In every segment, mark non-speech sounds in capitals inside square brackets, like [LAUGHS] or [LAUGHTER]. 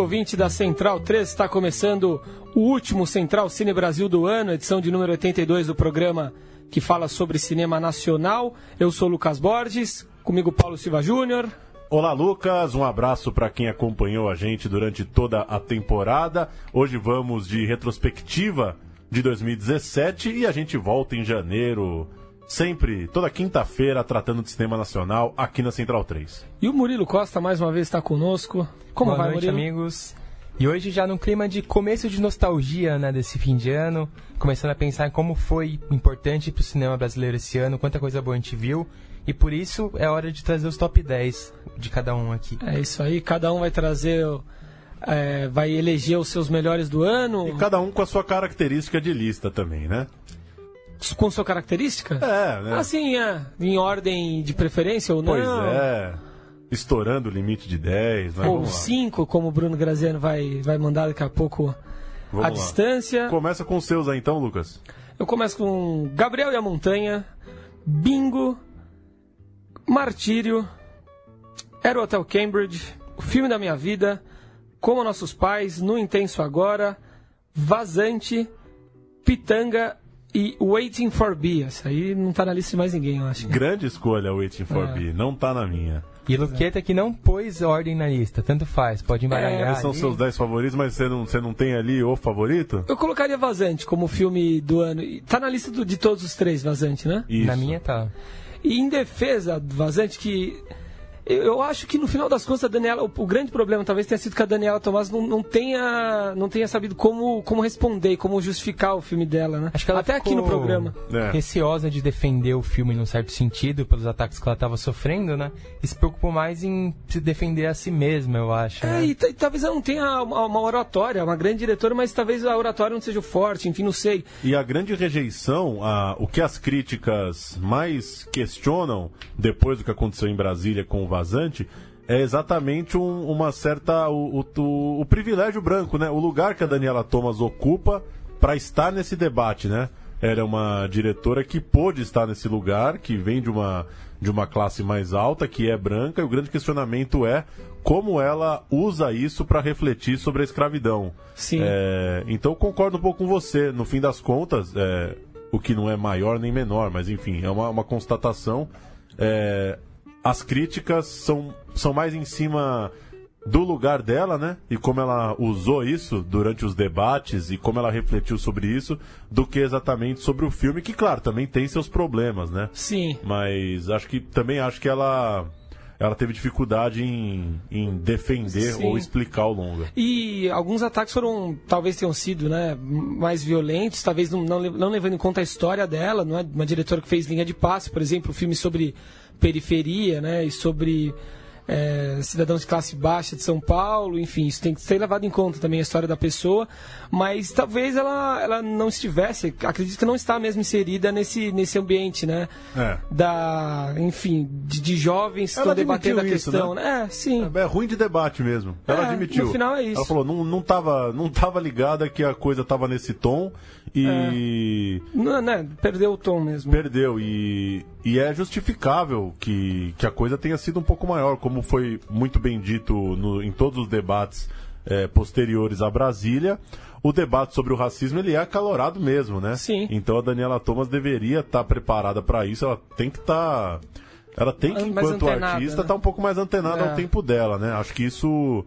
Amigo ouvinte da Central 3, está começando o último Central Cine Brasil do ano, edição de número 82 do programa que fala sobre cinema nacional. Eu sou Lucas Borges, comigo Paulo Silva Júnior. Olá, Lucas. Um abraço para quem acompanhou a gente durante toda a temporada. Hoje vamos de retrospectiva de 2017 e a gente volta em janeiro, sempre, toda quinta-feira, tratando de cinema nacional aqui na Central 3. E o Murilo Costa mais uma vez está conosco. Como Boa vai, noite, Murilo? amigos. E hoje já num clima de começo de nostalgia, né, desse fim de ano, começando a pensar em como foi importante pro cinema brasileiro esse ano, quanta coisa boa a gente viu, e por isso é hora de trazer os top 10 de cada um aqui. É isso aí, cada um vai trazer, é, vai eleger os seus melhores do ano, E cada um com a sua característica de lista também, né? Com sua característica? É, né? Assim, é, em ordem de preferência ou não? pois é. Estourando o limite de 10, mas Ou vamos lá. 5, como o Bruno Graziano vai, vai mandar daqui a pouco Vamos a lá. distância. Começa com os seus aí então, Lucas. Eu começo com Gabriel e a Montanha, Bingo, Martírio, Era o Hotel Cambridge, O Filme da Minha Vida, Como Nossos Pais, No Intenso Agora, Vazante, Pitanga e Waiting for B. Essa aí não tá na lista de mais ninguém, eu acho. Grande escolha, Waiting for É. B. Não tá na minha. E Luqueta que não pôs ordem na lista, tanto faz, pode embaralhar. Esses são ali. seus 10 favoritos, mas você não, você não tem ali o favorito? Eu colocaria Vazante como filme do ano. Tá na lista do- de todos os três, Vazante, né? Isso. Na minha tá. E em defesa do Vazante, que eu, eu acho que no final das contas a Daniela, o, o grande problema talvez tenha sido que a Daniela Tomás não, não tenha, não tenha sabido como, como responder, como justificar o filme dela, né? Acho que ela Até aqui no programa. É. Receosa de defender o filme num certo sentido, pelos ataques que ela estava sofrendo, né? E se preocupou mais em se defender a si mesma, eu acho. É, né? e, e talvez ela não tenha uma, uma oratória, uma grande diretora, mas talvez a oratória não seja forte, enfim, não sei. E a grande rejeição, a, o que as críticas mais questionam depois do que aconteceu em Brasília com o Vazante, é exatamente um- uma certa. O, o- o- privilégio branco, né? O lugar que a Daniela Thomas ocupa para estar nesse debate, né? Era uma diretora que pôde estar nesse lugar, que vem de uma, de uma classe mais alta, que é branca, e o grande questionamento é como ela usa isso para refletir sobre a escravidão. Sim. É, então concordo um pouco com você. No fim das contas, é, o que não é maior nem menor, mas enfim, é uma, uma constatação. É, as críticas são, são mais em cima do lugar dela, né? E como ela usou isso durante os debates e como ela refletiu sobre isso, do que exatamente sobre o filme, que, claro, também tem seus problemas, né? Sim. Mas acho que também acho que ela. Ela teve dificuldade em, em defender Sim. ou explicar o longa. E alguns ataques foram, talvez tenham sido, né, mais violentos, talvez não, não, não levando em conta a história dela, não é uma diretora que fez linha de passe, por exemplo, um filme sobre periferia, né, e sobre é, cidadãos de classe baixa de São Paulo, enfim, isso tem que ser levado em conta também a história da pessoa, mas talvez ela, ela não estivesse, acredito que não está mesmo inserida nesse, nesse ambiente, né, É. da, enfim, de, de jovens que estão debatendo a admitiu isso, questão, né? né? É, sim. É ruim de debate mesmo. Ela É, admitiu. no final é isso. Ela falou, não, não, tava, não tava ligada que a coisa tava nesse tom e Não, né, perdeu o tom mesmo. perdeu. E, e é justificável que, que a coisa tenha sido um pouco maior, como foi muito bem dito no- em todos os debates eh, posteriores a Brasília. O debate sobre o racismo ele é acalorado mesmo, né? Sim. Então a Daniela Thomas deveria estar preparada para isso. Ela tem que estar. Ela tem que, Mais enquanto antenada, artista, né? estar um pouco mais antenada É. ao tempo dela, né? Acho que isso.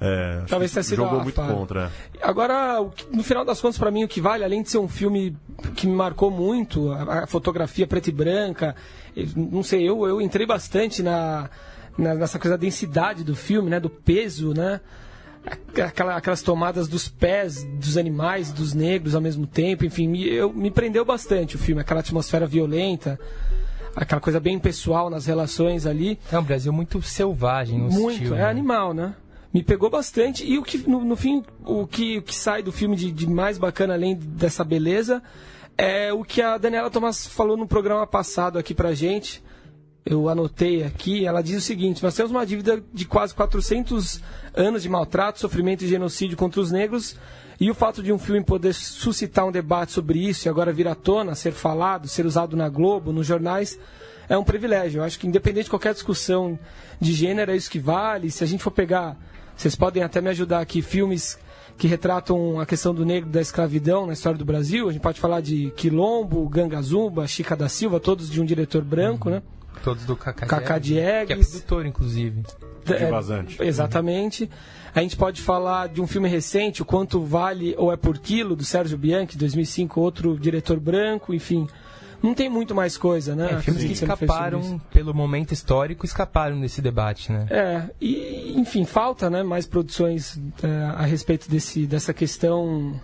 É, Talvez tenha sido jogou a muito contra. é. Agora, no final das contas, para mim, o que vale, além de ser um filme que me marcou muito, a, fotografia preta e branca, não sei, eu, eu entrei bastante na, na- nessa coisa da densidade do filme, né, do peso, né, aquela, aquelas tomadas dos pés dos animais, dos negros ao mesmo tempo, enfim, me, eu, me prendeu bastante o filme, aquela atmosfera violenta, aquela coisa bem pessoal nas relações ali. É um Brasil muito selvagem, hostil. Muito, é né? animal, né? Me pegou bastante. E o que, no, no fim, o que, o que sai do filme de, de mais bacana, além dessa beleza, é o que a Daniela Thomas falou no programa passado aqui pra gente. Eu anotei aqui, ela diz o seguinte: nós temos uma dívida de quase 400 anos de maltrato, sofrimento e genocídio contra os negros, e o fato de um filme poder suscitar um debate sobre isso e agora vir à tona, ser falado, ser usado na Globo, nos jornais, é um privilégio. Eu acho que, independente de qualquer discussão de gênero, é isso que vale. Se a gente for pegar, vocês podem até me ajudar aqui, filmes que retratam a questão do negro da escravidão na história do Brasil. A gente pode falar de Quilombo, Ganga Zumba, Chica da Silva, todos de um diretor branco, né? Todos do Cacá, Cacá Diegues, Que é produtor, inclusive. De vazante. É, exatamente. A gente pode falar de um filme recente, O Quanto Vale ou É Por Quilo, do Sérgio Bianchi, 2005, outro diretor branco, enfim. Não tem muito mais coisa, né? É, filmes que escaparam, pelo momento histórico, escaparam desse debate, né? É, e, enfim, falta né, mais produções é, a respeito desse, dessa questão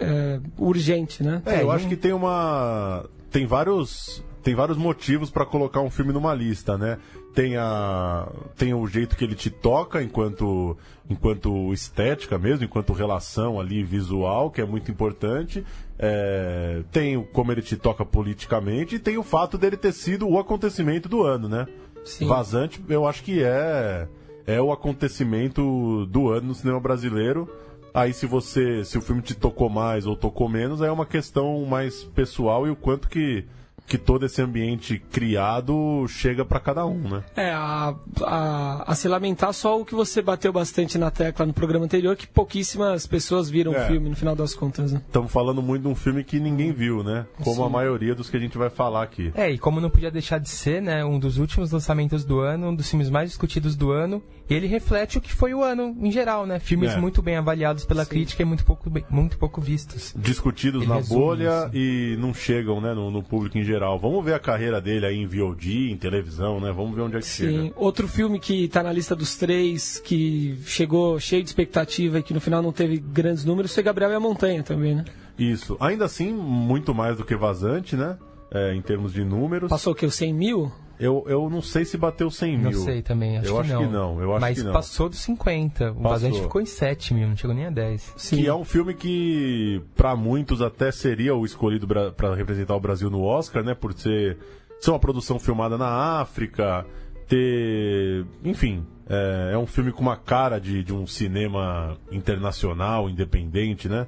é, urgente, né? É, eu acho que tem uma... Tem vários tem vários motivos para colocar um filme numa lista, né? Tem, a, tem o jeito que ele te toca enquanto, enquanto estética mesmo, enquanto relação ali visual, que é muito importante. É, tem como ele te toca politicamente e tem o fato dele ter sido o acontecimento do ano, né? Sim. Vazante, eu acho que é, é o acontecimento do ano no cinema brasileiro. Aí se você, se o filme te tocou mais ou tocou menos, é uma questão mais pessoal e o quanto que que todo esse ambiente criado chega para cada um, né? É, a, a, a, se lamentar só o que você bateu bastante na tecla no programa anterior, que pouquíssimas pessoas viram é. o filme no final das contas, né? Estamos falando muito de um filme que ninguém viu, né? Como Sim. a maioria dos que a gente vai falar aqui. É, e como não podia deixar de ser, né? Um dos últimos lançamentos do ano, um dos filmes mais discutidos do ano, e ele reflete o que foi o ano em geral, né? Filmes é. muito bem avaliados pela Sim. crítica e muito pouco, muito pouco vistos. Discutidos ele na bolha isso. e não chegam, né? No, no público em geral geral. Vamos ver a carreira dele aí em VOD, em televisão, né? Vamos ver onde é que Sim. chega. Outro filme que está na lista dos três, que chegou cheio de expectativa e que no final não teve grandes números, foi Gabriel e a Montanha também, né? Isso. Ainda assim, muito mais do que Vazante, né? É, em termos de números. Passou o quê? Os 100 mil? Eu, eu não sei se bateu 100 mil. Não sei também, acho, eu que, acho não. que não. Eu acho Mas que não. passou dos 50. O Vazante ficou em 7 mil, não chegou nem a 10. Sim. Que é um filme que, para muitos, até seria o escolhido para representar o Brasil no Oscar, né? Por ser, ser uma produção filmada na África, ter. Enfim, é, é um filme com uma cara de, de um cinema internacional, independente, né?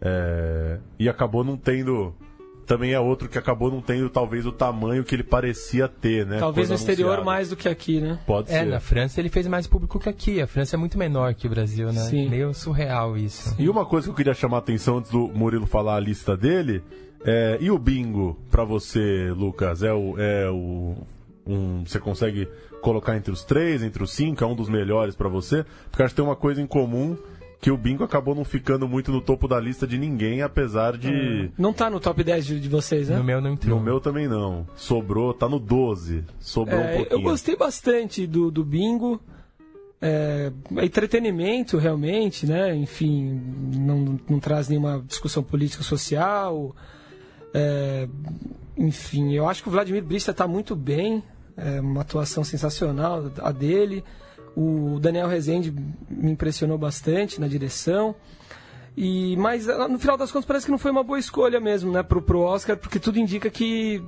É, e acabou não tendo também é outro que acabou não tendo talvez o tamanho que ele parecia ter, né? Talvez no exterior mais do que aqui, né? Pode é, ser. na França ele fez mais público que aqui. A França é muito menor que o Brasil, né? Sim. Meio surreal isso. E uma coisa que eu queria chamar a atenção antes do Murilo falar a lista dele, é, e o bingo para você, Lucas? É o, é o um, você consegue colocar entre os três, entre os cinco, é um dos melhores para você? Porque acho que tem uma coisa em comum que o bingo acabou não ficando muito no topo da lista de ninguém, apesar de. Hum. Não tá no top 10 de, de vocês, né? No meu não entrou. No meu também não. Sobrou, tá no 12. Sobrou é, um pouquinho. Eu gostei bastante do, do bingo. É, entretenimento realmente, né? Enfim, não, não traz nenhuma discussão política social. É, enfim, eu acho que o Vladimir Brista está muito bem. É uma atuação sensacional a dele. O Daniel Rezende me impressionou bastante na direção. E, mas no final das contas parece que não foi uma boa escolha mesmo, né, pro, pro Oscar, porque tudo indica que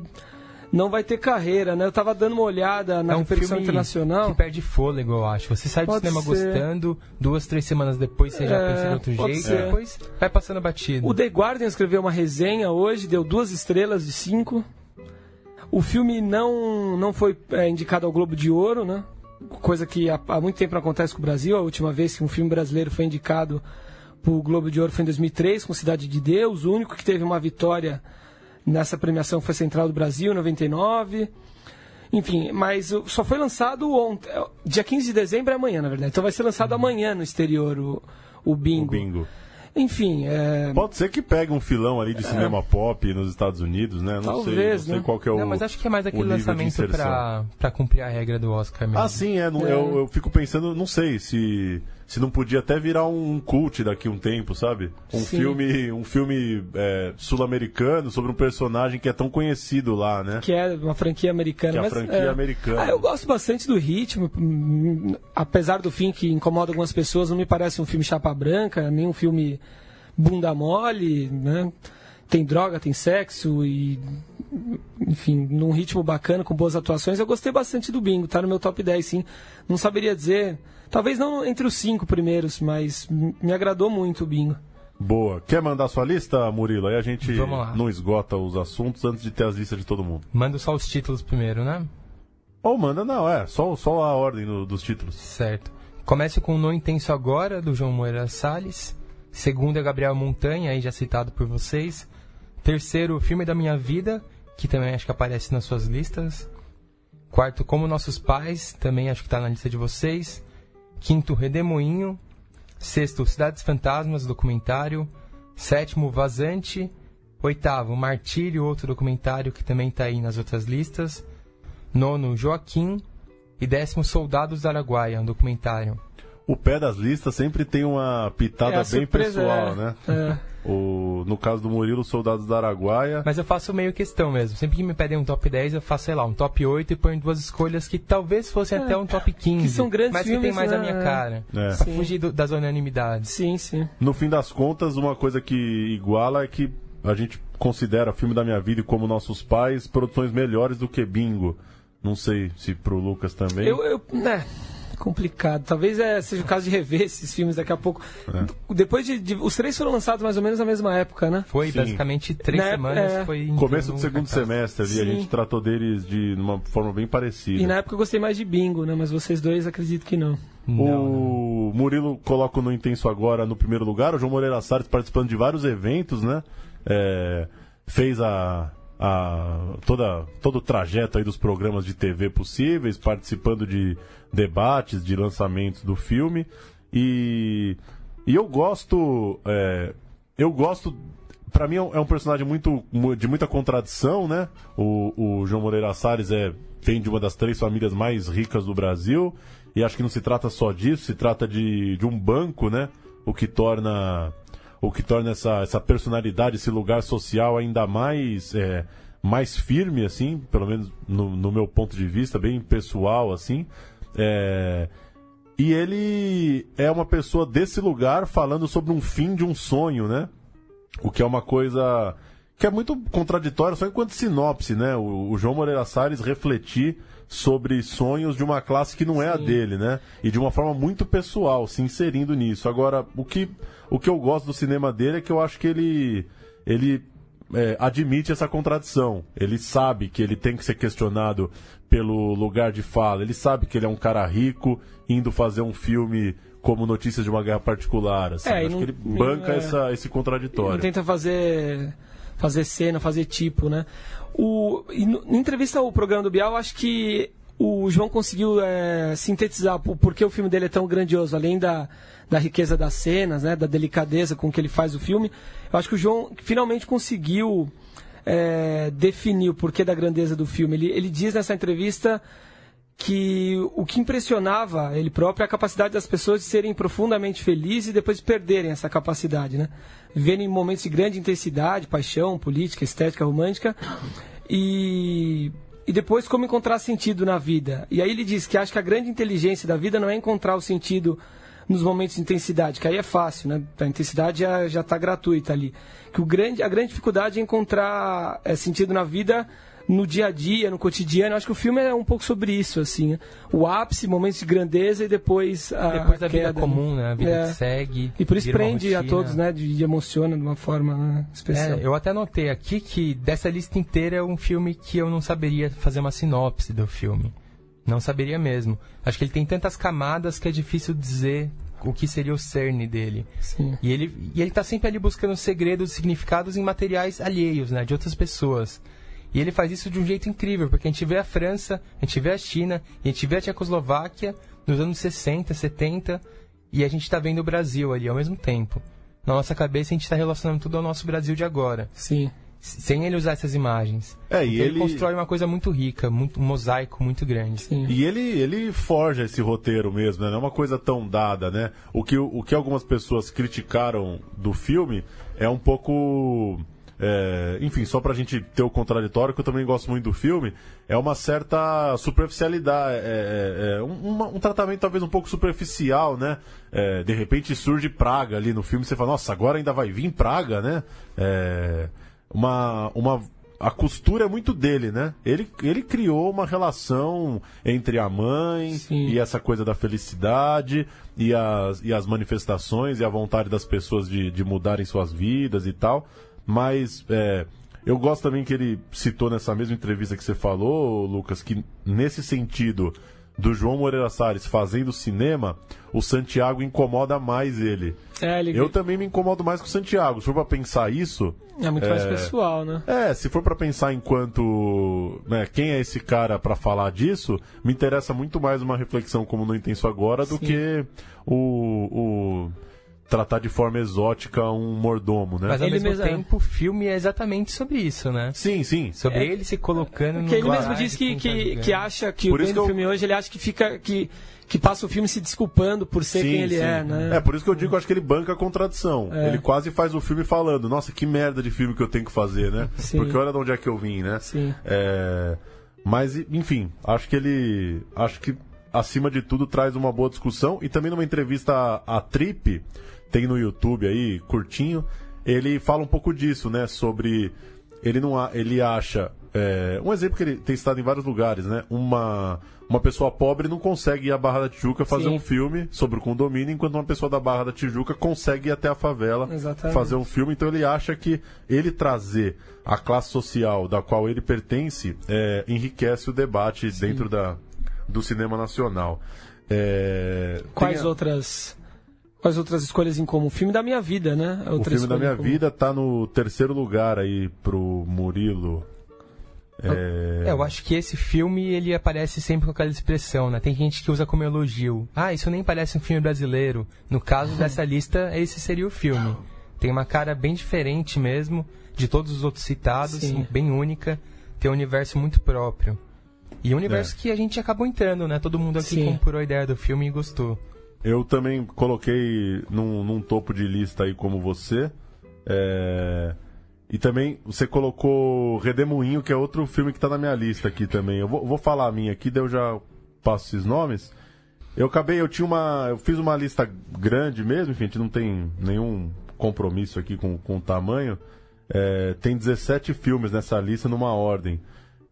não vai ter carreira, né? Eu tava dando uma olhada na é um repercussão internacional. Que perde fôlego, eu acho. Você sai do pode cinema ser. gostando, duas, três semanas depois você é, já pensa de outro jeito, ser. depois vai passando batido. O The Guardian escreveu uma resenha hoje, deu duas estrelas de cinco. O filme não, não foi é, indicado ao Globo de Ouro, né? Coisa que há, há muito tempo não acontece com o Brasil. A última vez que um filme brasileiro foi indicado para o Globo de Ouro foi em 2003, com Cidade de Deus. O único que teve uma vitória nessa premiação foi Central do Brasil, em 99. Enfim, mas só foi lançado ontem. É, dia 15 de dezembro é amanhã, na verdade. Então vai ser lançado uhum. amanhã no exterior o, o Bingo. O bingo. Enfim, é... Pode ser que pegue um filão ali de cinema é... pop nos Estados Unidos, né? Não Talvez, sei, não né? qual que é o Não, mas acho que é mais aquele lançamento pra, pra cumprir a regra do Oscar mesmo. Ah, sim, é. é. Eu, eu fico pensando, não sei se se não podia até virar um cult daqui a um tempo, sabe? Um Sim. filme, um filme é, sul-americano sobre um personagem que é tão conhecido lá, né? Que é uma franquia americana. Que é a mas, franquia é. americana. Ah, eu gosto bastante do ritmo. hum, Apesar do fim que incomoda algumas pessoas, não me parece um filme chapa branca, nem um filme bunda mole, né? Tem droga, tem sexo e. Enfim, num ritmo bacana, com boas atuações. Eu gostei bastante do Bingo, tá no meu top 10, sim. Não saberia dizer. Talvez não entre os cinco primeiros, mas me agradou muito o Bingo. Boa. Quer mandar sua lista, Murilo? Aí a gente não esgota os assuntos antes de ter as listas de todo mundo. Manda só os títulos primeiro, né? Ou manda, não, é. Só, só a ordem do- dos títulos. Certo. Comece com No Intenso Agora, do João Moreira Salles. Segundo é Gabriel Montanha, aí já citado por vocês. Terceiro, Filme da Minha Vida, que também acho que aparece nas suas listas. Quarto, Como Nossos Pais, também acho que está na lista de vocês. Quinto, Redemoinho. Sexto, Cidades Fantasmas, documentário. Sétimo, Vazante. Oitavo, Martírio, outro documentário que também está aí nas outras listas. Nono, Joaquim. E décimo, Soldados da Araguaia, um documentário. O pé das listas sempre tem uma pitada É, a bem surpresa pessoal, é- né? é. O, no caso do Murilo, Soldados da Araguaia. Mas eu faço meio questão mesmo. Sempre que me pedem um top 10, eu faço, sei lá, um top 8 e ponho duas escolhas que talvez fossem É, até um top 15. que são grandes mas que tem filmes, mais a né? minha cara. É. Pra fugir do- das unanimidades. Sim, sim. No fim das contas, uma coisa que iguala é que a gente considera Filme da Minha Vida e Como Nossos Pais produções melhores do que Bingo. Não sei se pro Lucas também. Eu, eu, né, complicado. Talvez é, seja o caso de rever esses filmes daqui a pouco. É. Depois de, de- Os três foram lançados mais ou menos na mesma época, né? Foi Sim. basicamente três Na semanas. é. Foi Começo do segundo cartaz. semestre ali, a Sim. gente tratou deles de uma forma bem parecida. E na época eu gostei mais de Bingo, né? Mas vocês dois acredito que não. Não, não. o Murilo coloca o no Intenso agora no primeiro lugar. O João Moreira Salles participando de vários eventos, né? É, fez a, a- toda, todo o trajeto aí dos programas de TV possíveis, participando de debates, de lançamentos do filme. E, e eu gosto. é, eu gosto. Pra mim é um, é um personagem muito, mu- de muita contradição, né? O, o João Moreira Salles é, vem de uma das três famílias mais ricas do Brasil. E acho que não se trata só disso, se trata de, de um banco, né? O que torna o que torna essa, essa personalidade, esse lugar social ainda mais é, mais firme, assim, pelo menos no, no meu ponto de vista, bem pessoal, assim. É, e ele é uma pessoa desse lugar falando sobre um fim de um sonho, né? O que é uma coisa que é muito contraditória só enquanto sinopse, né? O, o João Moreira Salles refletir sobre sonhos de uma classe que não é a dele, né? E de uma forma muito pessoal, se inserindo nisso. Agora, o que, o que eu gosto do cinema dele é que eu acho que ele, ele é, admite essa contradição. Ele sabe que ele tem que ser questionado pelo lugar de fala. Ele sabe que ele é um cara rico indo fazer um filme como Notícias de uma Guerra Particular. Assim. É, acho não- que ele banca é. essa, esse contraditório. tenta fazer fazer cena, fazer tipo, né? O, e na entrevista ao programa do Bial, acho que o João conseguiu é, sintetizar o porquê o filme dele é tão grandioso, além da, da riqueza das cenas, né, da delicadeza com que ele faz o filme. Eu acho que o João finalmente conseguiu é, definir o porquê da grandeza do filme. Ele, ele diz nessa entrevista que o que impressionava ele próprio é a capacidade das pessoas de serem profundamente felizes e depois perderem essa capacidade, né? Viverem momentos de grande intensidade, paixão, política, estética, romântica e e depois como encontrar sentido na vida. E aí ele diz que acha que a grande inteligência da vida não é encontrar o sentido nos momentos de intensidade, que aí é fácil, né? A intensidade já está gratuita ali. Que o grande, a grande dificuldade é encontrar é, sentido na vida no dia a dia, no cotidiano. Eu acho que o filme é um pouco sobre isso, assim. O ápice, momentos de grandeza e depois a Depois da a vida queda, comum, né? A vida É. que segue. E por isso prende a todos, né? De, de emociona de uma forma né, especial. É, eu até notei aqui que dessa lista inteira é um filme que eu não saberia fazer uma sinopse do filme. Não saberia mesmo. Acho que ele tem tantas camadas que é difícil dizer o que seria o cerne dele. Sim. E ele, e ele tá sempre ali buscando segredos, significados em materiais alheios, né? De outras pessoas. E ele faz isso de um jeito incrível, porque a gente vê a França, a gente vê a China, e a gente vê a Tchecoslováquia nos anos 60, 70, e a gente tá vendo o Brasil ali ao mesmo tempo. Na nossa cabeça a gente está relacionando tudo ao nosso Brasil de agora. Sim. sem ele usar essas imagens. É, e Então ele- constrói uma coisa muito rica, muito, um mosaico muito grande. Sim. E ele, ele forja esse roteiro mesmo, né? Não é uma coisa tão dada, né? O que, o que algumas pessoas criticaram do filme é um pouco. É, enfim, só pra gente ter o contraditório, que eu também gosto muito do filme, é uma certa superficialidade, é, é, é, um, uma- um tratamento talvez um pouco superficial, né? É, de repente surge praga ali no filme, você fala, nossa, agora ainda vai vir praga, né? É, uma, uma a costura é muito dele, né? Ele, ele criou uma relação entre a mãe Sim. e essa coisa da felicidade e as, e as manifestações e a vontade das pessoas de, de mudarem suas vidas e tal. Mas é, eu gosto também que ele citou nessa mesma entrevista que você falou, Lucas, que nesse sentido do João Moreira Salles fazendo cinema, o Santiago incomoda mais ele. É, ele Eu também me incomodo mais com o Santiago. Se for pra pensar isso, é muito mais pessoal, né? é, se for pra pensar enquanto né, quem é esse cara pra falar disso, me interessa muito mais uma reflexão como não intenso agora do Sim. que o, o tratar de forma exótica um mordomo, né? Mas ao Ele mesmo mesmo- é. tempo, o filme é exatamente sobre isso, né? Sim, sim. Sobre É- ele se colocando no Que ele lugar mesmo diz que, que, que acha que Por o eu- filme hoje, ele acha que fica. que, que passa o filme se desculpando por ser quem ele é, né? É, por isso que eu digo, acho que ele banca a contradição. É. Ele quase faz o filme falando, nossa, que merda de filme que eu tenho que fazer, né? Sim. Porque olha de onde é que eu vim, né? Sim. É, Mas, enfim, acho que ele. Acho que, acima de tudo, traz uma boa discussão. E também numa entrevista à, à Trip, tem no YouTube aí, curtinho, ele fala um pouco disso, né? Sobre. Ele não a- ele acha. é, um exemplo que ele tem estado em vários lugares, né? Uma, uma pessoa pobre não consegue ir à Barra da Tijuca fazer Sim. um filme sobre o condomínio, enquanto uma pessoa da Barra da Tijuca consegue ir até a favela Exatamente. fazer um filme. Então ele acha que ele trazer a classe social da qual ele pertence é, enriquece o debate dentro da, do cinema nacional. É, Quais a- outras. Quais outras escolhas em comum? O filme da minha vida, né? O filme da minha vida tá no terceiro lugar aí pro Murilo. É, É, eu acho que esse filme ele aparece sempre com aquela expressão, né? Tem gente que usa como elogio. Ah, isso nem parece um filme brasileiro. No caso dessa [LAUGHS] lista, esse seria o filme. Tem uma cara bem diferente mesmo de todos os outros citados, Sim. bem única. Tem um universo muito próprio. E um universo que a gente acabou entrando, né? Todo mundo aqui Sim. comprou a ideia do filme e gostou. Eu também coloquei num, num topo de lista aí como você. É, E também você colocou Redemoinho, que é outro filme que tá na minha lista aqui também. Eu vou, vou falar a minha aqui, daí eu já passo esses nomes. Eu acabei, eu tinha uma. Eu fiz uma lista grande mesmo, enfim, a gente não tem nenhum compromisso aqui com, com o tamanho. É, tem 17 filmes nessa lista numa ordem.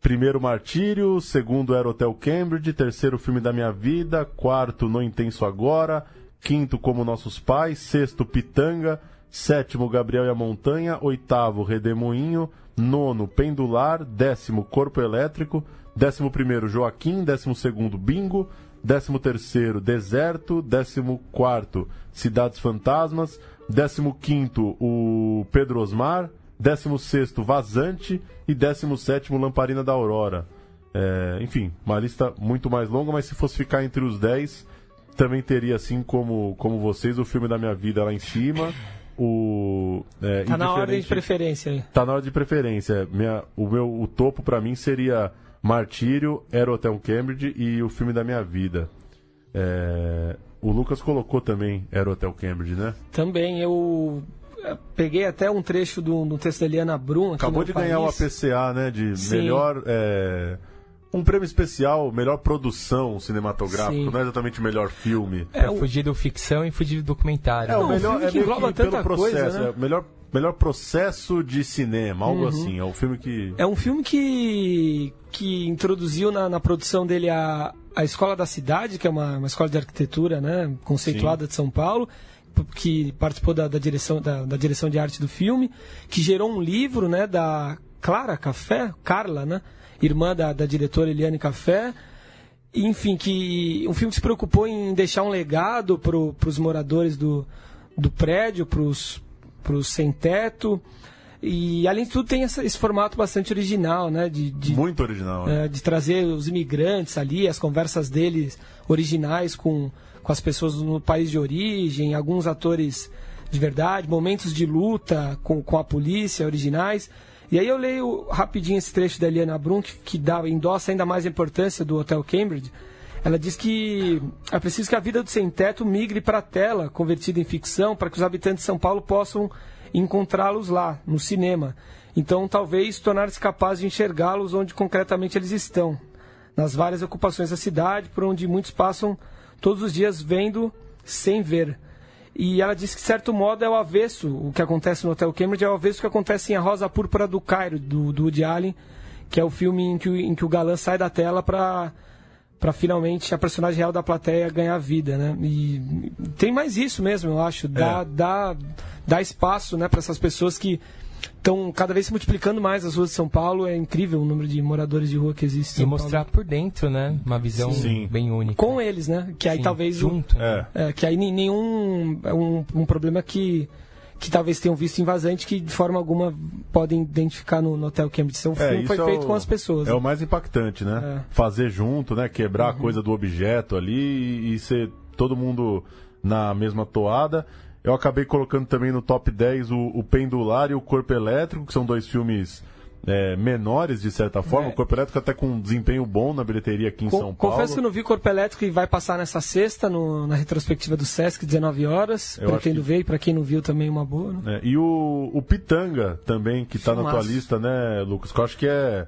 Primeiro Martírio, segundo era Hotel Cambridge, terceiro filme da minha vida, quarto No Intenso Agora, quinto Como Nossos Pais, sexto Pitanga, sétimo Gabriel e a Montanha, oitavo Redemoinho, nono Pendular, décimo Corpo Elétrico, décimo primeiro Joaquim, décimo segundo Bingo, décimo terceiro Deserto, décimo quarto Cidades Fantasmas, décimo quinto o Pedro Osmar, 16 Vazante e 17 Lamparina da Aurora. É, enfim, uma lista muito mais longa, mas se fosse ficar entre os 10, também teria, assim como, como vocês, o filme da minha vida lá em cima. O, é, Tá na ordem de preferência aí. Tá na ordem de preferência. Minha, o, meu, o topo pra mim seria Martírio, Era Hotel Cambridge e o filme da minha vida. É, o Lucas colocou também Era Hotel Cambridge, né? Também, eu peguei até um trecho do, do texto da Eliana Brum. aqui Acabou no de ganhar o. APCA, né? De Sim. melhor. é, um prêmio especial, melhor produção cinematográfica, Sim. não é exatamente melhor filme. É, Pra o- fugir do ficção e fugir do documentário. É, o um melhor filme é que engloba pelo tanta processo, coisa, né? é o melhor, melhor processo de cinema, algo assim. É um filme que. É um filme que, que introduziu na, na produção dele a, a Escola da Cidade, que é uma, uma escola de arquitetura né, conceituada de São Paulo, que participou da, da direção, da, da direção de arte do filme, que gerou um livro né, da Clara Café, Carla, né, irmã da, da diretora Eliane Café, enfim, que um filme que se preocupou em deixar um legado para os moradores do, do prédio, para os sem teto. E além de tudo tem essa- esse formato bastante original, né? De, de, Muito original. né? é, de trazer os imigrantes ali, as conversas deles originais com, com as pessoas no país de origem, alguns atores de verdade, momentos de luta com, com a polícia originais. E aí eu leio rapidinho esse trecho da Eliana Brum, que, que dá, endossa ainda mais a importância do Hotel Cambridge. Ela diz que é preciso que a vida do sem-teto migre para a tela, convertida em ficção, para que os habitantes de São Paulo possam encontrá-los lá, no cinema. Então, talvez tornar-se capaz de enxergá-los onde concretamente eles estão, nas várias ocupações da cidade, por onde muitos passam todos os dias vendo sem ver. E ela diz que, de certo modo, é o avesso, o que acontece no Hotel Cambridge é o avesso que acontece em A Rosa Púrpura do Cairo, do, do Woody Allen, que é o filme em que, em que o galã sai da tela para para finalmente a personagem real da plateia ganhar vida, né? E tem mais isso mesmo, eu acho, dá, é. dá, dá espaço, né, para essas pessoas que estão cada vez se multiplicando mais as ruas de São Paulo. É incrível o número de moradores de rua que existe. E mostrar Paulo. por dentro, né? Uma visão Sim. bem única. Com eles, né? Que aí Sim, talvez. Junto. É. é. que aí nenhum. É um, um problema que que talvez tenham visto invasante que de forma alguma podem identificar no, no Hotel Cambridge. Então, o é, filme foi é feito o, com as pessoas. É né? o mais impactante, né? É. Fazer junto, né? Quebrar uhum. a coisa do objeto ali e, e, ser todo mundo na mesma toada. Eu acabei colocando também no top 10 o, o Pendular e o Corpo Elétrico, que são dois filmes é, menores, de certa forma. É. O Corpo Elétrico até com um desempenho bom na bilheteria aqui em Co São Paulo. Confesso que não vi Corpo Elétrico e vai passar nessa sexta, no, na retrospectiva do Sesc, 19 horas. Eu Pretendo que... ver, e para quem não viu também uma boa. Né? É, e o, o Pitanga também, que está na tua lista, né, Lucas? Que eu acho que é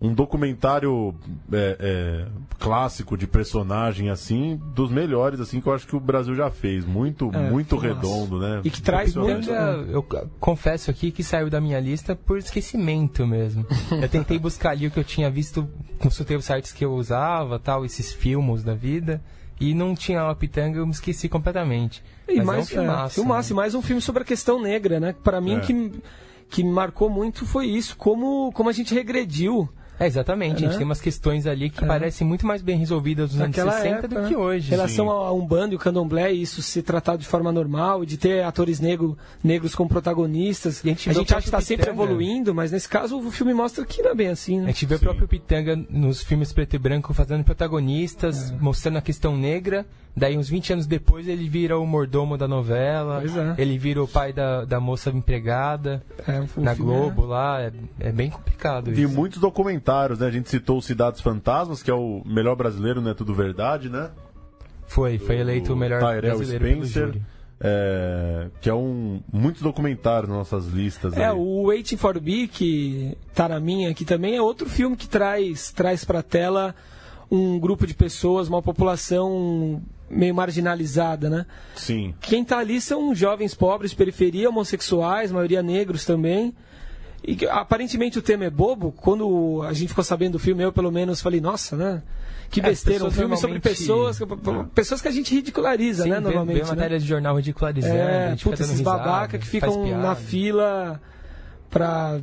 um documentário é, é, clássico de personagem assim dos melhores assim que eu acho que o Brasil já fez. Muito é, muito redondo né? E que traz muito eu confesso aqui que saiu da minha lista por esquecimento mesmo. [LAUGHS] Eu tentei buscar ali o que eu tinha visto consultei os sites que eu usava tal esses filmes da vida e não tinha uma pitanga eu me esqueci completamente. E Mas mais é um filmaço, filmaço né? mais um filme sobre a questão negra né? Para mim é. que que me marcou muito foi isso como como a gente regrediu é, exatamente. É, a gente tem umas questões ali que é. parecem muito mais bem resolvidas nos Naquela anos 60 época, do que né? hoje. Em relação a um bando e o candomblé, isso se tratado de forma normal, de ter atores negro, negros como protagonistas. E a gente, a gente acha que está sempre evoluindo, mas nesse caso o filme mostra que não é bem assim. Né? A gente vê Sim. o próprio Pitanga nos filmes preto e branco fazendo protagonistas, é. mostrando a questão negra. Daí, uns 20 anos depois, ele vira o mordomo da novela. É. Ele vira o pai da, da moça empregada é, na Globo é. lá. É, é, bem complicado isso. E muitos documentários, né? A gente citou Cidades Fantasmas, que é o melhor brasileiro, não é tudo verdade, né? Foi, foi eleito o, melhor Tyrell brasileiro Spencer. É, que é um muitos documentários nas nossas listas. É, aí. o Waiting for B, que tá na minha aqui também, é outro filme que traz, traz pra tela um grupo de pessoas, uma população meio marginalizada, né? Sim. Quem está ali são jovens pobres periferia, homossexuais, maioria negros também. E aparentemente o tema é bobo. Quando a gente ficou sabendo do filme, eu pelo menos falei, nossa, né? Que é, besteira, um filme sobre pessoas, é. pessoas que a gente ridiculariza, Sim, né? Normalmente. Vê, vê matéria né? de jornal ridicularizando. É, putz, esses babaca que ficam na fila para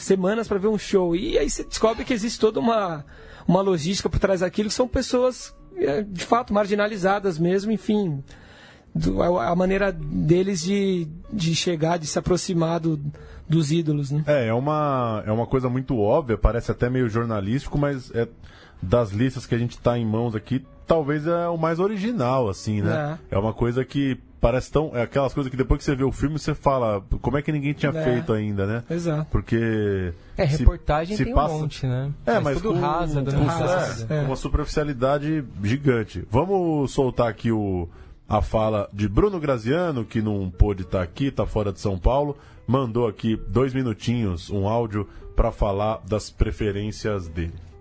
semanas para ver um show. E aí você descobre que existe toda uma, uma logística por trás daquilo, que são pessoas é, de fato marginalizadas mesmo, enfim. Do, a maneira deles de, de chegar, de se aproximar do, dos ídolos, né? É, é uma, é uma coisa muito óbvia, parece até meio jornalístico, mas é, das listas que a gente está em mãos aqui, talvez é o mais original, assim, né? É, é uma coisa que parece tão. É aquelas coisas que depois que você vê o filme, você fala, como é que ninguém tinha é. feito ainda, né? Exato. Porque. É, reportagem se, tem passa... um monte, né? É, mas, mas tudo com, rasa, com, rasa. É, é. uma superficialidade gigante. Vamos soltar aqui o, a fala de Bruno Graziano, que não pôde estar aqui, está fora de São Paulo. Mandou aqui dois minutinhos, um áudio, para falar das preferências dele.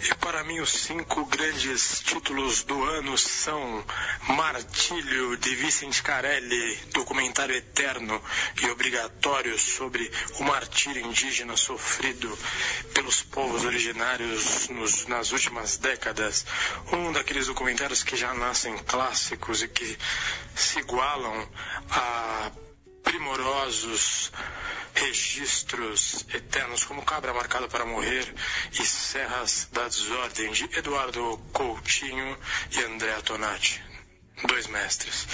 E para mim os cinco grandes títulos do ano são Martílio de Vicente Carelli, documentário eterno e obrigatório sobre o martírio indígena sofrido pelos povos originários nos, nas últimas décadas. Um daqueles documentários que já nascem clássicos e que se igualam a primorosos registros eternos como Cabra Marcado para Morrer e Serras da Desordem de Eduardo Coutinho e André Tonati. Dois mestres.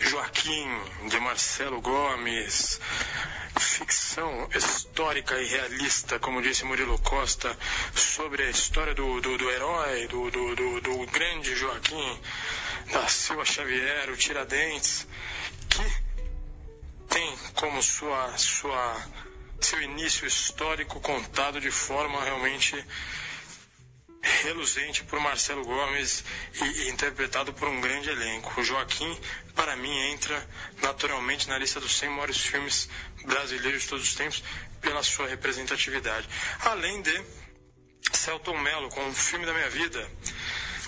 Joaquim, de Marcelo Gomes. Ficção histórica e realista, como disse Murilo Costa, sobre a história do, do, do herói, do, do, do, do grande Joaquim da Silva Xavier, o Tiradentes, tem como sua, sua, seu início histórico contado de forma realmente reluzente por Marcelo Gomes e, e, interpretado por um grande elenco. O Joaquim, para mim, entra naturalmente na lista dos 100 maiores filmes brasileiros de todos os tempos pela sua representatividade. Além de Celton Mello, com o filme da minha vida,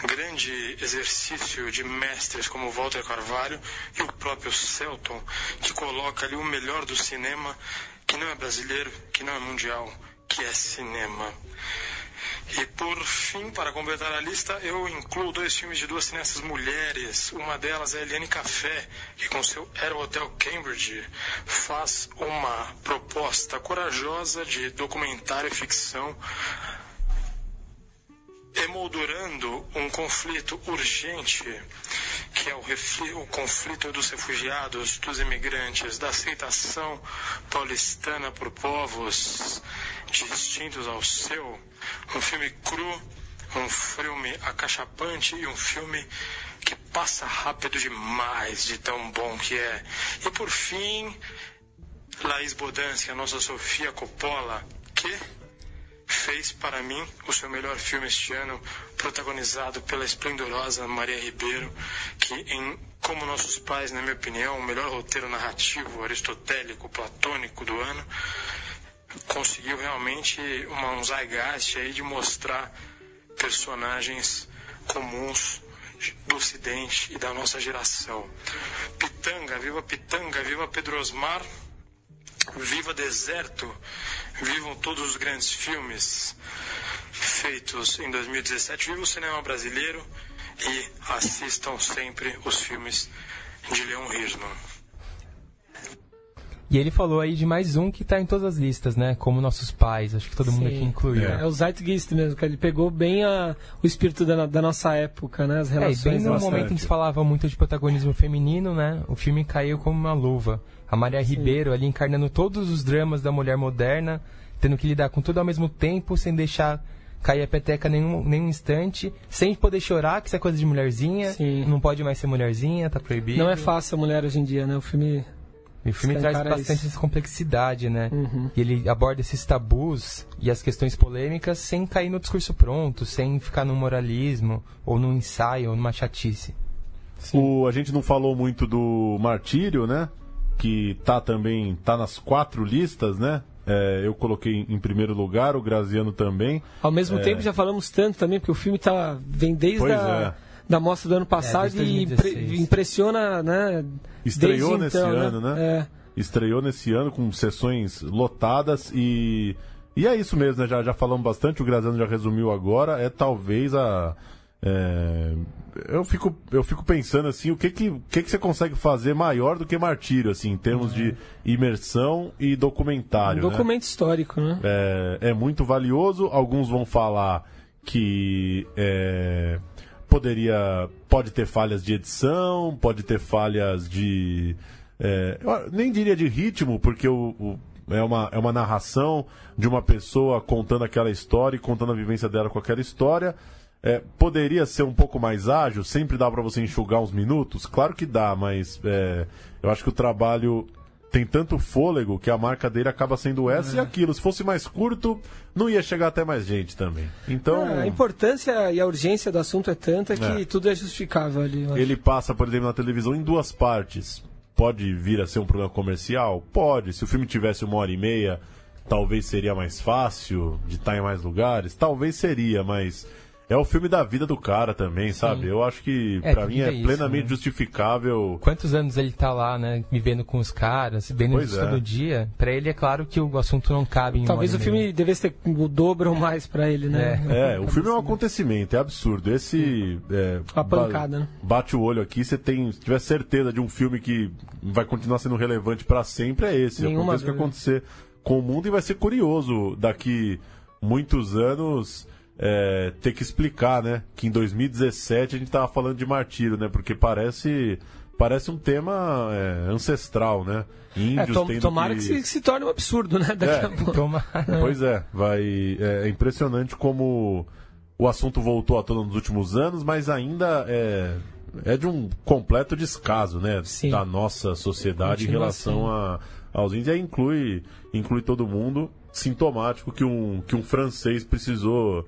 grande exercício de mestres como Walter Carvalho e o próprio Celton, que coloca ali o melhor do cinema, que não é brasileiro, que não é mundial, que é cinema. E por fim, para completar a lista, eu incluo dois filmes de duas cineastas mulheres. Uma delas é Eliane Café, que com seu Aero Hotel Cambridge faz uma proposta corajosa de documentário e ficção emoldurando um conflito urgente, que é o, o, conflito dos refugiados, dos imigrantes, da aceitação paulistana por povos distintos ao seu. Um filme cru, um filme acachapante e um filme que passa rápido demais de tão bom que é. E por fim, Laís Bodansky, a nossa Sofia Coppola, que fez para mim o seu melhor filme este ano, protagonizado pela esplendorosa Maria Ribeiro, que em Como Nossos Pais, na minha opinião, o melhor roteiro narrativo aristotélico, platônico do ano, conseguiu realmente uma, um zeitgeist aí de mostrar personagens comuns do Ocidente e da nossa geração. Pitanga, viva Pitanga, viva Pedro Osmar, viva Deserto, vivam todos os grandes filmes feitos em 2017, viva o cinema brasileiro e assistam sempre os filmes de Leon Hirschman. E ele falou aí de mais um que está em todas as listas, né? Como Nossos Pais. Acho que todo Sim. mundo aqui incluiu. É. é, o Zeitgeist mesmo, que ele pegou bem a, o espírito da, da nossa época, né? As relações. É, bem no momento em que se falava muito de protagonismo feminino, né? O filme caiu como uma luva. A Maria Sim. Ribeiro ali encarnando todos os dramas da mulher moderna, tendo que lidar com tudo ao mesmo tempo, sem deixar cair a peteca nenhum, nenhum instante, sem poder chorar, que isso é coisa de mulherzinha, Sim. não pode mais ser mulherzinha, tá proibido. Não é fácil a mulher hoje em dia, né? O filme e o filme traz bastante essa complexidade, né? Uhum. E ele aborda esses tabus e as questões polêmicas sem cair no discurso pronto, sem ficar no moralismo, ou num ensaio, ou numa chatice. O, a gente não falou muito do Martírio, né? Que tá também, tá nas quatro listas, né? É, eu coloquei em primeiro lugar, o Graziano também. Ao mesmo é... tempo já falamos tanto também, porque o filme tá, vem desde pois a... É da mostra do ano passado é, e impre impressiona, né? Estreou nesse então, né? ano, né? né? É. Estreou nesse ano com sessões lotadas e e é isso mesmo, né? Já, já falamos bastante, o Graziano já resumiu agora, é talvez a é, eu, fico, eu fico pensando assim, o que que, que que você consegue fazer maior do que Martírio, assim, em termos de imersão e documentário, um documento né? histórico, né? É, é muito valioso, alguns vão falar que é, poderia pode ter falhas de edição, pode ter falhas de é, nem diria de ritmo, porque o, o, é, uma, é uma narração de uma pessoa contando aquela história e contando a vivência dela com aquela história. É, poderia ser um pouco mais ágil, sempre dá para você enxugar uns minutos? Claro que dá, mas é, eu acho que o trabalho tem tanto fôlego que a marca dele acaba sendo essa é. e aquilo. Se fosse mais curto, não ia chegar até mais gente também. Então. É, a importância e a urgência do assunto é tanta que é. tudo é justificável ali. Ele passa, por exemplo, na televisão em duas partes. Pode vir a ser um programa comercial? Pode. Se o filme tivesse uma hora e meia, talvez seria mais fácil de estar em mais lugares? Talvez seria, mas é o filme da vida do cara também, sabe? Sim. Eu acho que é, para mim é, isso, plenamente né? justificável. Quantos anos ele tá lá, né, vivendo com os caras, vendo pois isso é. todo dia? Para ele é claro que o assunto não cabe em Talvez o filme devesse ter o dobro ou mais para ele, né? É, é o filme é um acontecimento, é absurdo. Esse é, a pancada, né? Bate o olho aqui, você tem, se tiver certeza de um filme que vai continuar sendo relevante para sempre é esse. Nenhuma Aconteça o que acontecer com o mundo e vai ser curioso daqui muitos anos é, ter que explicar, né? Que em 2017 a gente tava falando de martírio, né? Porque parece parece um tema é, ancestral, né? Índios é, tom, tomara que... que, se, se, torne um absurdo, né? Daqui é, a pouco. Pois é, vai é, é, impressionante como o assunto voltou à tona nos últimos anos, mas ainda é é de um completo descaso, né? Sim. Da nossa sociedade em relação a, aos índios. E aí inclui, inclui todo mundo. Sintomático que um, que um francês precisou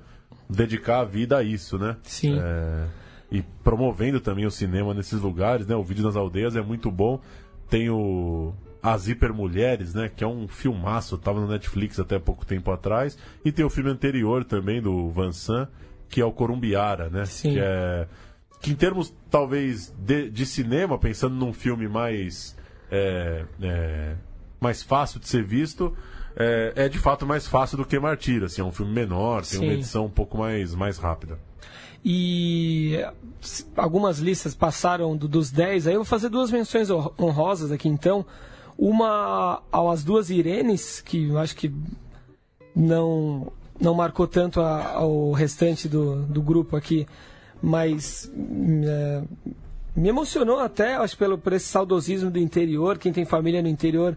dedicar a vida a isso, né? Sim. É, e promovendo também o cinema nesses lugares, né? O vídeo nas aldeias é muito bom. Tem o As Hipermulheres, né? Que é um filmaço, tava no Netflix até pouco tempo atrás. E tem o filme anterior também do Vansan, que é o Corumbiara, né? Sim. Que é que em termos talvez de, de cinema, pensando num filme mais é, é, mais fácil de ser visto, é, é de fato mais fácil do que Martírio. Assim, é um filme menor, tem uma edição um pouco mais, mais rápida. E algumas listas passaram do- dos 10. Aí eu vou fazer duas menções hon- honrosas aqui então. Uma às duas Irenes, que eu acho que não, não marcou tanto a- ao restante do, do grupo aqui, mas hum, é, me emocionou até, acho, pelo, por esse saudosismo do interior. Quem tem família no interior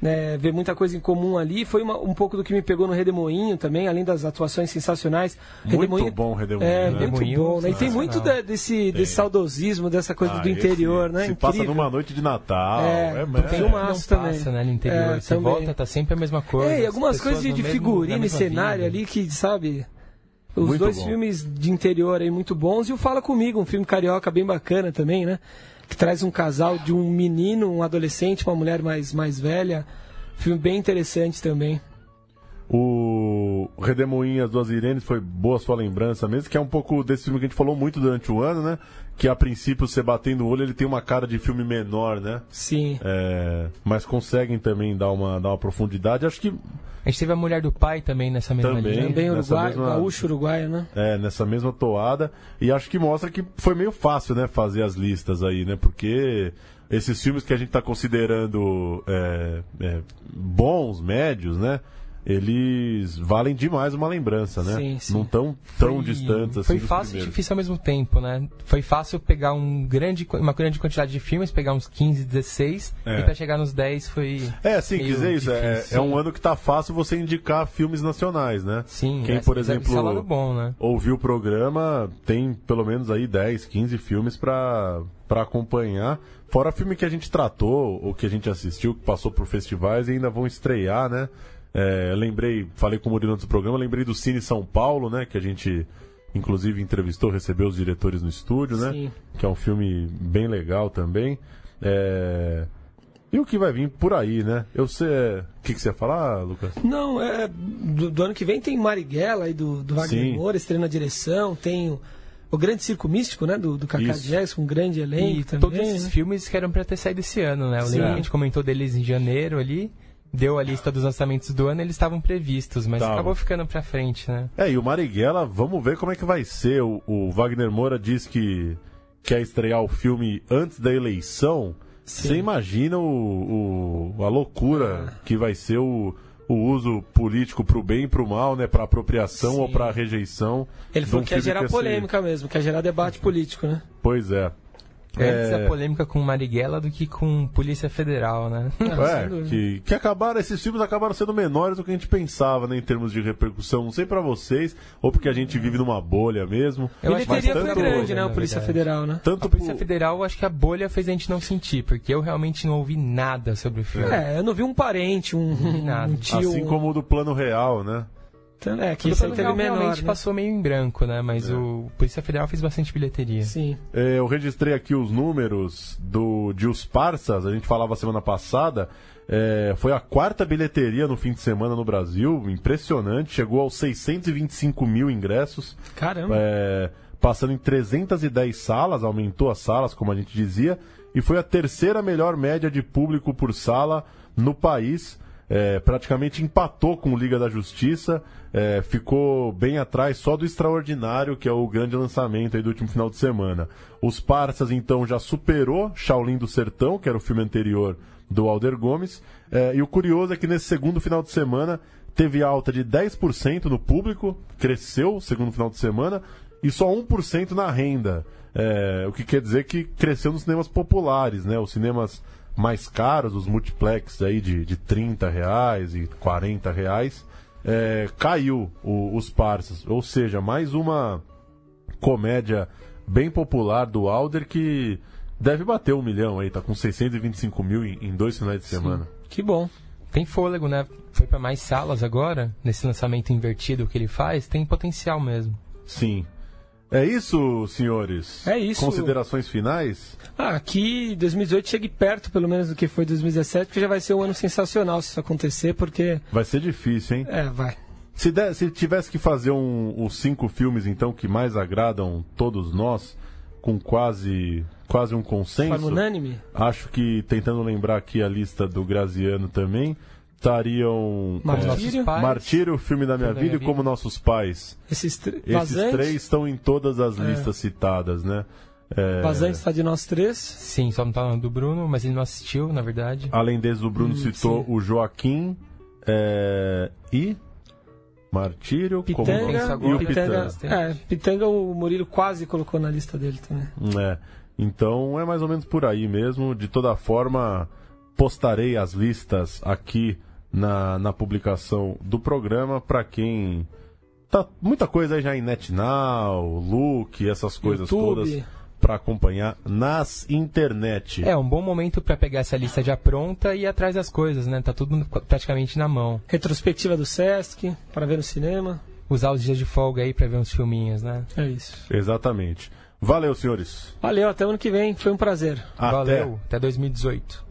né, vê muita coisa em comum ali. Foi uma- um pouco do que me pegou no Redemoinho também, além das atuações sensacionais. Muito bom o Redemoinho, É, né? muito Redemoinho, bom. Né? E tem muito de- desse, desse saudosismo, dessa coisa Ah, do esse interior, né? Se Incrível. passa numa noite de Natal. É, É, tem é, filmaço não também. passa, né, no interior. É, Você também. volta, tá sempre a mesma coisa. É, e as algumas coisas de, de mesmo- figurino e cenário vida. ali que, sabe... Os Muito dois bom. filmes de interior aí muito bons. E o Fala Comigo, um filme carioca bem bacana também, né? Que traz um casal de um menino, um adolescente, uma mulher mais, mais velha. Filme bem interessante também. O Redemoinho, As Duas Irenes, foi boa sua lembrança mesmo, que é um pouco desse filme que a gente falou muito durante o ano, né? Que a princípio, você batendo o olho, ele tem uma cara de filme menor, né? Sim. É, mas conseguem também dar uma, dar uma profundidade. Acho que A gente teve a mulher do pai também nessa mesma Também. linha. Também uruguai, mesma- gaúcho uruguaio, né? é, nessa mesma toada. E acho que mostra que foi meio fácil, né, fazer as listas aí, né? Porque esses filmes que a gente está considerando é, é, bons, médios, né? Eles valem demais uma lembrança, né? Sim, sim. Não tão tão Foi- distantes assim. Foi fácil e difícil ao mesmo tempo, né? Foi fácil pegar um grande, uma grande quantidade de filmes, pegar uns 15, 16, É. e pra chegar nos 10 foi. É, sim, dizer isso. É, é um ano que tá fácil você indicar filmes nacionais, né? Sim, Quem, essa- por é- exemplo, é o lado bom, né? ouviu o programa, tem pelo menos aí 10, 15 filmes pra pra acompanhar. Fora filme que a gente tratou, ou que a gente assistiu, que passou por festivais e ainda vão estrear, né? É, lembrei, falei com o Murilo antes do programa, lembrei do Cine São Paulo, né? Que a gente, inclusive, entrevistou, recebeu os diretores no estúdio, né? Sim. Que é um filme bem legal também. É, E o que vai vir por aí, né? Eu sei. O que, que você ia falar, Lucas? Não, é, do, do ano que vem tem Marighella aí do, do Wagner Sim. Moura, estreando a direção, tem o, o Grande Circo Místico, né, do, do Cacá. Jackson, um grande elenco E também. todos esses né? filmes que eram pra ter saído esse ano, né? Eu lembro que a gente comentou deles em janeiro ali, deu a lista dos lançamentos do ano, eles estavam previstos, mas Tavam. acabou ficando pra frente, né? É, e o Marighella, vamos ver como é que vai ser. O, o Wagner Moura diz que quer estrear o filme antes da eleição. Sim. Você imagina o, o- a loucura que vai ser o, o uso político pro bem e pro mal, né? Pra apropriação Sim. ou pra rejeição. Ele falou um que ia gerar ser- polêmica mesmo, que ia gerar debate político, né? Pois é. Antes É. a polêmica com Marighella do que com Polícia Federal, né? É, sem dúvida. que, que acabaram, esses filmes acabaram sendo menores do que a gente pensava, né, em termos de repercussão. Não sei pra vocês, ou porque a gente vive numa bolha mesmo. Eu acho que mas foi grande, né, na o Polícia. Federal, né? Tanto A Polícia pro- Federal, acho que a bolha fez a gente não sentir, porque eu realmente não ouvi nada sobre o filme. É, eu não vi um parente, um, Nada. um tio. Assim como o do Plano Real, né? Então, É, que isso aí teve menor, realmente né? passou meio em branco, né? Mas É. o Polícia Federal fez bastante bilheteria. Sim. É, eu registrei aqui os números do de Os Parsas, a gente falava semana passada. é, foi a quarta bilheteria no fim de semana no Brasil, impressionante. Chegou aos 625 mil ingressos, Caramba. é, passando em 310 salas, aumentou as salas, como a gente dizia, e foi a terceira melhor média de público por sala no país. É, praticamente empatou com o Liga da Justiça, é, ficou bem atrás só do Extraordinário, que é o grande lançamento do último final de semana. Os Parsas, então, já superou Shaolin do Sertão, que era o filme anterior do Alder Gomes, é, e o curioso é que nesse segundo final de semana teve alta de 10% no público, cresceu segundo final de semana, e só 1% na renda. É, o que quer dizer que cresceu nos cinemas populares, né? Os cinemas mais caros, os multiplex aí de, de 30 reais e 40 reais, é, caiu o- os parças. Ou seja, mais uma comédia bem popular do Alder que deve bater um milhão aí, tá com 625 mil em, em dois finais de semana. Que bom. Tem fôlego, né? Foi para mais salas agora, nesse lançamento invertido que ele faz, tem potencial mesmo. Sim. É isso, senhores? É isso. Considerações finais? Ah, que 2018 chegue perto, pelo menos, do que foi 2017, porque já vai ser um ano sensacional se isso acontecer, porque. Vai ser difícil, hein? É, vai. Se, der, se tivesse que fazer um, os cinco filmes, então, que mais agradam todos nós, com quase, quase um consenso. Forma unânime? Acho que, tentando lembrar aqui a lista do Graziano também, estariam Martírio, é, Martírio, filme da minha, Filme da vida, minha e como nossos pais. Esses, tr Esses Vazante, três estão em todas as listas citadas, né? É, Vazante está de nós três. Sim, só não tá no do Bruno, mas ele não assistiu, na verdade. Além desse, o Bruno Hum, citou sim. o Joaquim é, e Martírio como Pitanga, Pensa e o Pitanga, Pitanga. é, Pitanga o Murilo quase colocou na lista dele também. É. Então é mais ou menos por aí mesmo. De toda forma, postarei as listas aqui na, na publicação do programa para quem. Tá muita coisa aí já em NetNow, Look, essas coisas YouTube. todas para acompanhar nas internet. É um bom momento para pegar essa lista já pronta e ir atrás das coisas, né? Tá tudo praticamente na mão. Retrospectiva do Sesc, para ver no cinema. Usar os dias de folga aí para ver uns filminhos, né? É isso. Exatamente. Valeu, senhores. Valeu, até o ano que vem. Foi um prazer. Até. Valeu, até 2018.